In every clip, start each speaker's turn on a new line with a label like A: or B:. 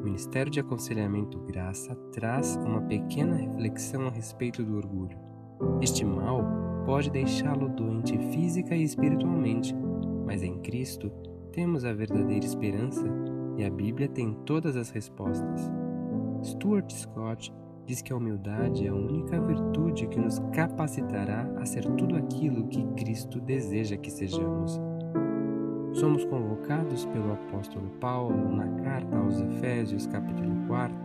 A: O Ministério de Aconselhamento Graça traz uma pequena reflexão a respeito do orgulho. Este mal pode deixá-lo doente física e espiritualmente, mas em Cristo temos a verdadeira esperança e a Bíblia tem todas as respostas. Stuart Scott diz que a humildade é a única virtude que nos capacitará a ser tudo aquilo que Cristo deseja que sejamos. Somos convocados pelo apóstolo Paulo na carta aos Efésios, capítulo 4,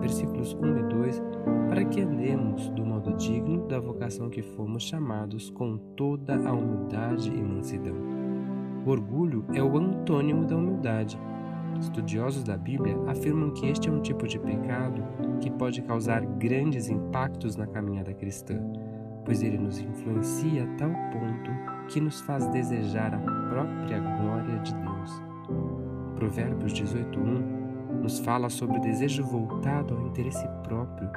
A: versículos 1 e 2, para que andemos do modo digno da vocação que fomos chamados com toda a humildade e mansidão. O orgulho é o antônimo da humildade Estudiosos da Bíblia afirmam que este é um tipo de pecado que pode causar grandes impactos na caminhada cristã, pois ele nos influencia a tal ponto que nos faz desejar a própria glória de Deus. Provérbios 18:1 nos fala sobre o desejo voltado ao interesse próprio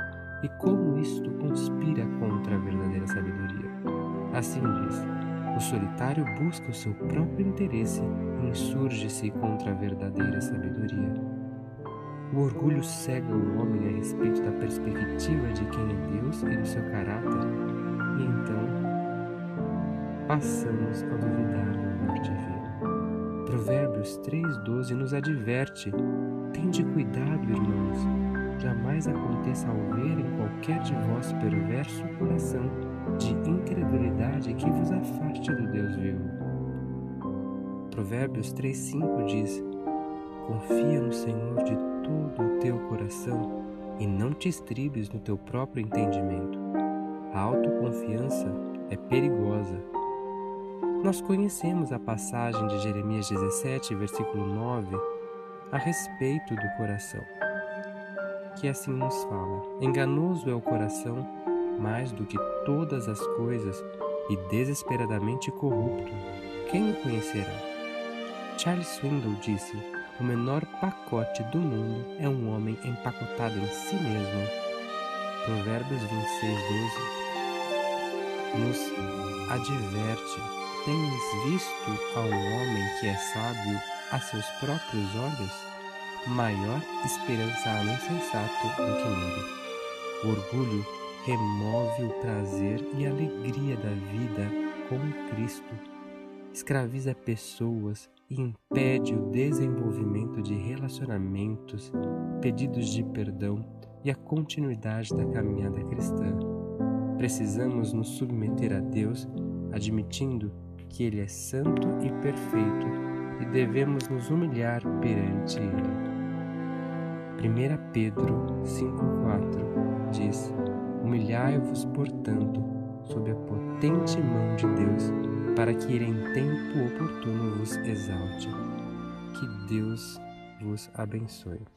A: e como isto conspira contra a verdadeira sabedoria. Assim diz: o solitário busca o seu próprio interesse e insurge-se contra a verdadeira sabedoria. O orgulho cega o homem a respeito da perspectiva de quem é Deus e do seu caráter, e então passamos a duvidar do amor divino. Provérbios 3,12 nos adverte: Tende cuidado, irmãos, jamais aconteça ao ver em qualquer de vós perverso coração de incredulidade que vos afaste do Deus vivo. Provérbios 3,5 diz: Confia no Senhor de todo o teu coração e não te estribes no teu próprio entendimento. A autoconfiança é perigosa. Nós conhecemos a passagem de Jeremias 17, versículo 9, a respeito do coração, que assim nos fala: Enganoso é o coração mais do que todas as coisas e desesperadamente corrupto. Quem o conhecerá? Charles Swindoll disse: O menor pacote do mundo é um homem empacotado em si mesmo. Provérbios 26, 12 nos adverte: Tens visto a um homem que é sábio a seus próprios olhos? Maior esperança há no insensato do que nele. O orgulho remove o prazer e a alegria da vida com Cristo, escraviza pessoas e impede o desenvolvimento de relacionamentos, pedidos de perdão e a continuidade da caminhada cristã. Precisamos nos submeter a Deus, admitindo que Ele é santo e perfeito e devemos nos humilhar perante Ele. 1 Pedro 5,4 diz: Humilhai-vos, portanto, sob a potente mão de Deus, para que ele em tempo oportuno vos exalte. Que Deus vos abençoe.